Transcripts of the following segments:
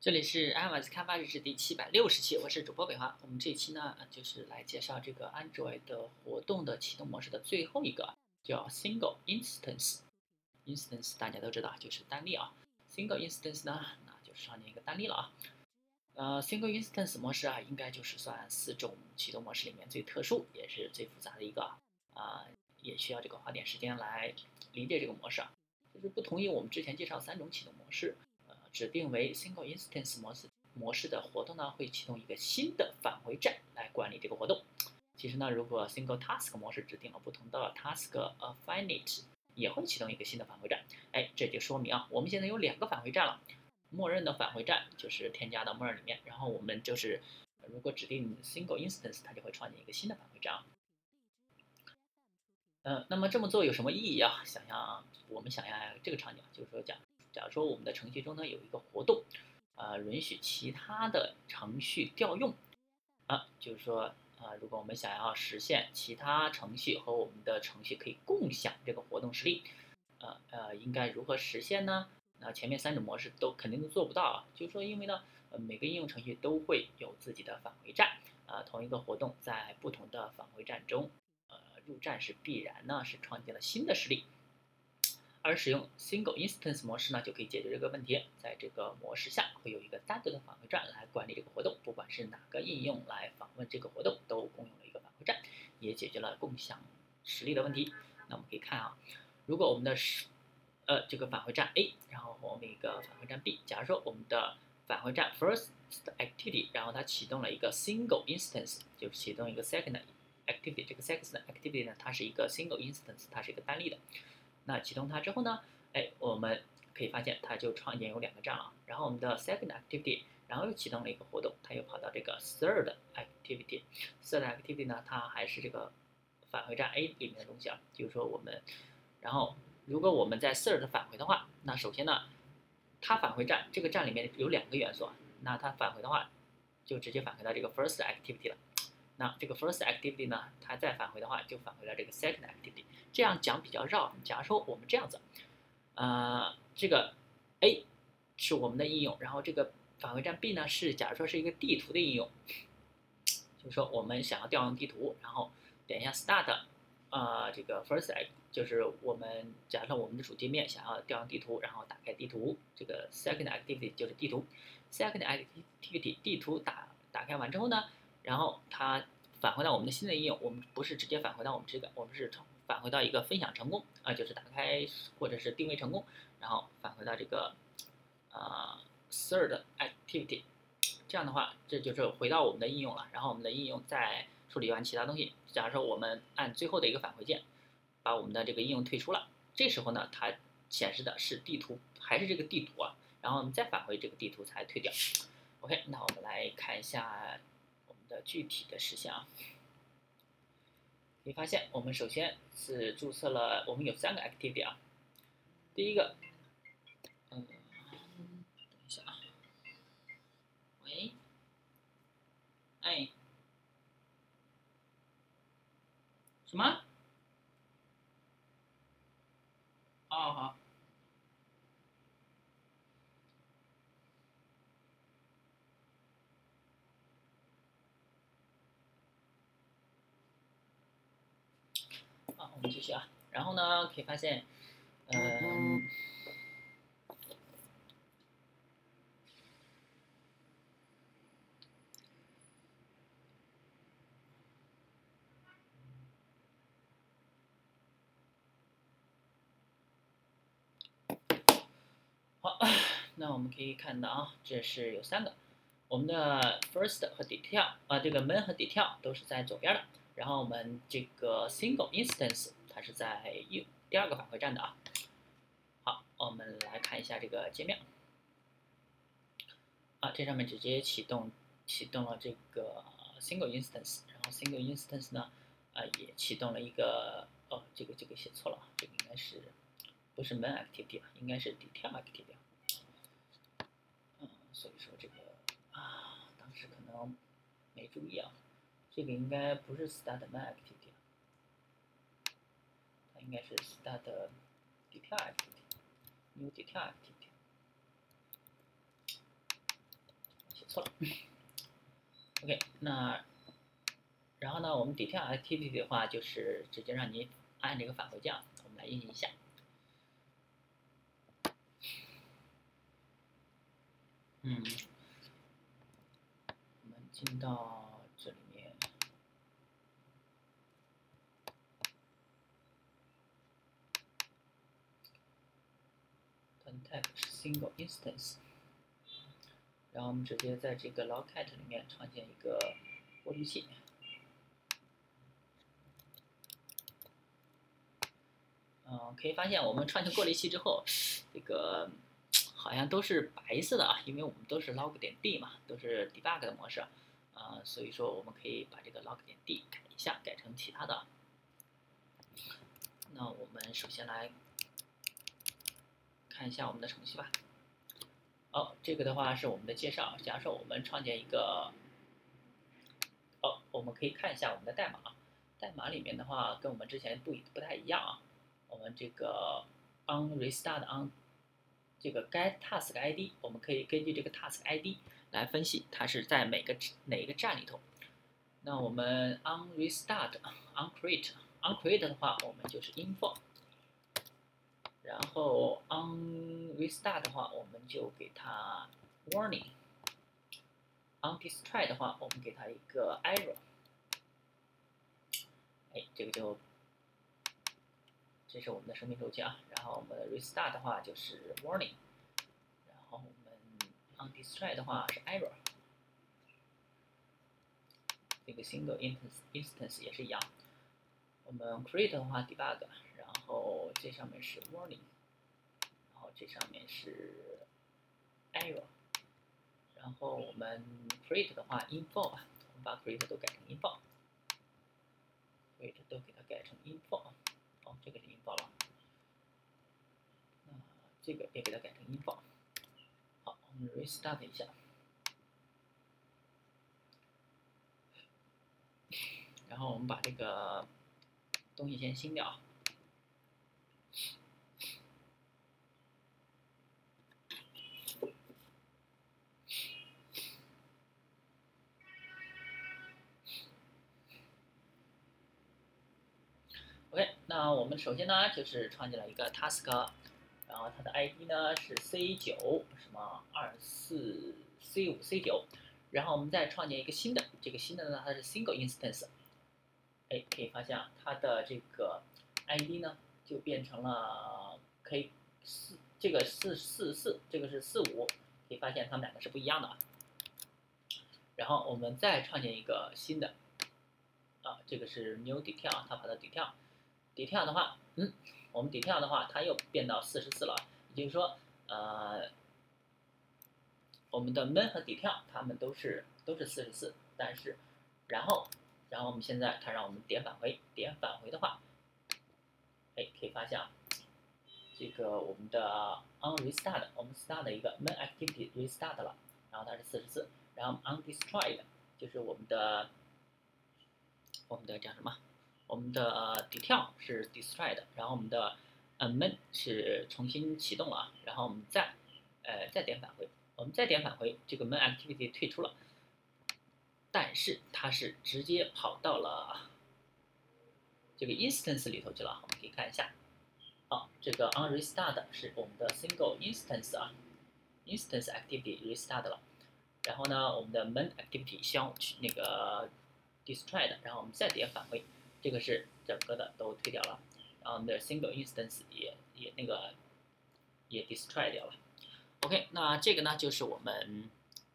这里是 iOS 开发日志第七百六十期，我是主播北华。我们这期呢，就是来介绍这个 Android 的活动的启动模式的最后一个，叫 Single Instance。Instance 大家都知道就是单例啊，Single Instance 呢，那就是上面一个单例了啊。呃，Single Instance 模式啊，应该就是算四种启动模式里面最特殊也是最复杂的一个啊，也需要这个花点时间来理解这个模式啊。就是不同于我们之前介绍三种启动模式。指定为 Single Instance 模式模式的活动呢，会启动一个新的返回站来管理这个活动。其实呢，如果 Single Task 模式指定了不同的 Task Affinity，也会启动一个新的返回站。哎，这就说明啊，我们现在有两个返回站了。默认的返回站就是添加到默认里面，然后我们就是如果指定 Single Instance，它就会创建一个新的返回站。嗯，那么这么做有什么意义啊？想象我们想象这个场景，就是说讲。假如说我们的程序中呢有一个活动，呃，允许其他的程序调用，啊，就是说，啊，如果我们想要实现其他程序和我们的程序可以共享这个活动实例，呃呃，应该如何实现呢？那前面三种模式都肯定都做不到啊。就是说，因为呢，呃，每个应用程序都会有自己的返回站，啊，同一个活动在不同的返回站中，呃，入站是必然呢是创建了新的实例。而使用 Single Instance 模式呢，就可以解决这个问题。在这个模式下，会有一个单独的返回站来管理这个活动，不管是哪个应用来访问这个活动，都共用了一个返回站，也解决了共享实例的问题。那我们可以看啊，如果我们的是呃这个返回站 A，然后我们一个返回站 B，假如说我们的返回站 First Activity，然后它启动了一个 Single Instance，就启动一个 Second Activity，这个 Second Activity 呢，它是一个 Single Instance，它是一个单例的。那启动它之后呢？哎，我们可以发现它就创建有两个站了。然后我们的 second activity，然后又启动了一个活动，它又跑到这个 third activity。third activity 呢，它还是这个返回站 A 里面的东西啊。就是说我们，然后如果我们在 third 返回的话，那首先呢，它返回站这个站里面有两个元素啊，那它返回的话，就直接返回到这个 first activity 了。那这个 first activity 呢，它再返回的话，就返回到这个 second activity。这样讲比较绕。假如说我们这样子，呃，这个 A 是我们的应用，然后这个返回站 B 呢是，假如说是一个地图的应用，就是说我们想要调用地图，然后点一下 start，呃，这个 first act 就是我们假设我们的主界面想要调用地图，然后打开地图，这个 second activity 就是地图，second activity 地图打打开完之后呢？然后它返回到我们的新的应用，我们不是直接返回到我们这个，我们是返回到一个分享成功啊，就是打开或者是定位成功，然后返回到这个呃 third activity，这样的话这就是回到我们的应用了。然后我们的应用再处理完其他东西，假如说我们按最后的一个返回键把我们的这个应用退出了，这时候呢它显示的是地图，还是这个地图啊？然后我们再返回这个地图才退掉。OK，那我们来看一下。的具体的事项啊，你发现我们首先是注册了，我们有三个 activity 啊。第一个，嗯，等一下啊，喂，哎，什么？哦好。我们继续啊，然后呢，可以发现，嗯，好，那我们可以看到啊，这是有三个，我们的 first 和 detail 啊，这个 man 和 detail 都是在左边的。然后我们这个 single instance 它是在右第二个返回站的啊。好，我们来看一下这个界面。啊，这上面直接启动启动了这个 single instance，然后 single instance 呢，啊也启动了一个哦，这个这个写错了，这个应该是不是 main activity 啊，应该是 detail activity。嗯，所以说这个啊，当时可能没注意啊。这个应该不是 start map activity，它应该是 start detail activity，new detail activity 写。错了。OK，那然后呢，我们 detail activity 的话，就是直接让你按这个返回键，我们来运行一下。嗯，我们进到这里面，context single instance，然后我们直接在这个 logcat 里面创建一个过滤器。嗯，可以发现我们创建过滤器之后，这个。好像都是白色的啊，因为我们都是 log 点 d 嘛，都是 debug 的模式，啊，所以说我们可以把这个 log 点 d 改一下，改成其他的。那我们首先来看一下我们的程序吧。哦，这个的话是我们的介绍。假设我们创建一个，哦，我们可以看一下我们的代码，代码里面的话跟我们之前不不太一样啊。我们这个 on restart on 这个该 task ID，我们可以根据这个 task ID 来分析它是在每个哪个站里头。那我们 on restart on create on create 的话，我们就是 info。然后 on restart 的话，我们就给它 warning。on destroy 的话，我们给它一个 error。哎，这个就。这是我们的生命周期啊，然后我们 restart 的话就是 warning，然后我们 on destroy 的话是 error，这个 single instance instance 也是一样，我们 create 的话 debug，然后这上面是 warning，然后这上面是 error，然后我们 create 的话 info，我们把 create 都改成 info，create 都给它改成 info。这个是音报了，那这个也给它改成音报。好，我们 restart 一下，然后我们把这个东西先清掉。OK，那我们首先呢，就是创建了一个 task，然后它的 ID 呢是 C 九什么二四 C 五 C 九，然后我们再创建一个新的，这个新的呢它是 single instance，哎，可以发现啊它的这个 ID 呢就变成了可以四这个四四四，这个是四五，可以发现它们两个是不一样的啊。然后我们再创建一个新的，啊，这个是 new detail，它把它 detail。detail 的话，嗯，我们 detail 的话，它又变到四十四了，也就是说，呃，我们的 man 和 detail 它们都是都是四十四，但是，然后，然后我们现在它让我们点返回，点返回的话，哎，可以发现啊，这个我们的 on restart，我们 start 的一个 main activity restart 了，然后它是四十四，然后 on destroyed 就是我们的我们的叫什么？我们的 detail 是 destroyed，然后我们的呃 main 是重新启动了，然后我们再呃再点返回，我们再点返回，这个 main activity 退出了，但是它是直接跑到了这个 instance 里头去了，我们可以看一下，好，这个 on restart 是我们的 single instance 啊，instance activity restart 了，然后呢，我们的 main activity 消去那个 destroyed，然后我们再点返回。这个是整个的都退掉了，然后我们的 single instance 也也那个也 destroy 掉了。OK，那这个呢就是我们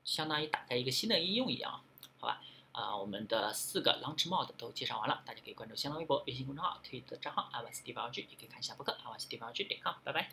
相当于打开一个新的应用一样，好吧？啊，我们的四个 launch mode 都介绍完了，大家可以关注新浪微博、微信公众号、推特账号 i w a s d v g 也可以看一下博客 i w a s d v g 点 com，拜拜。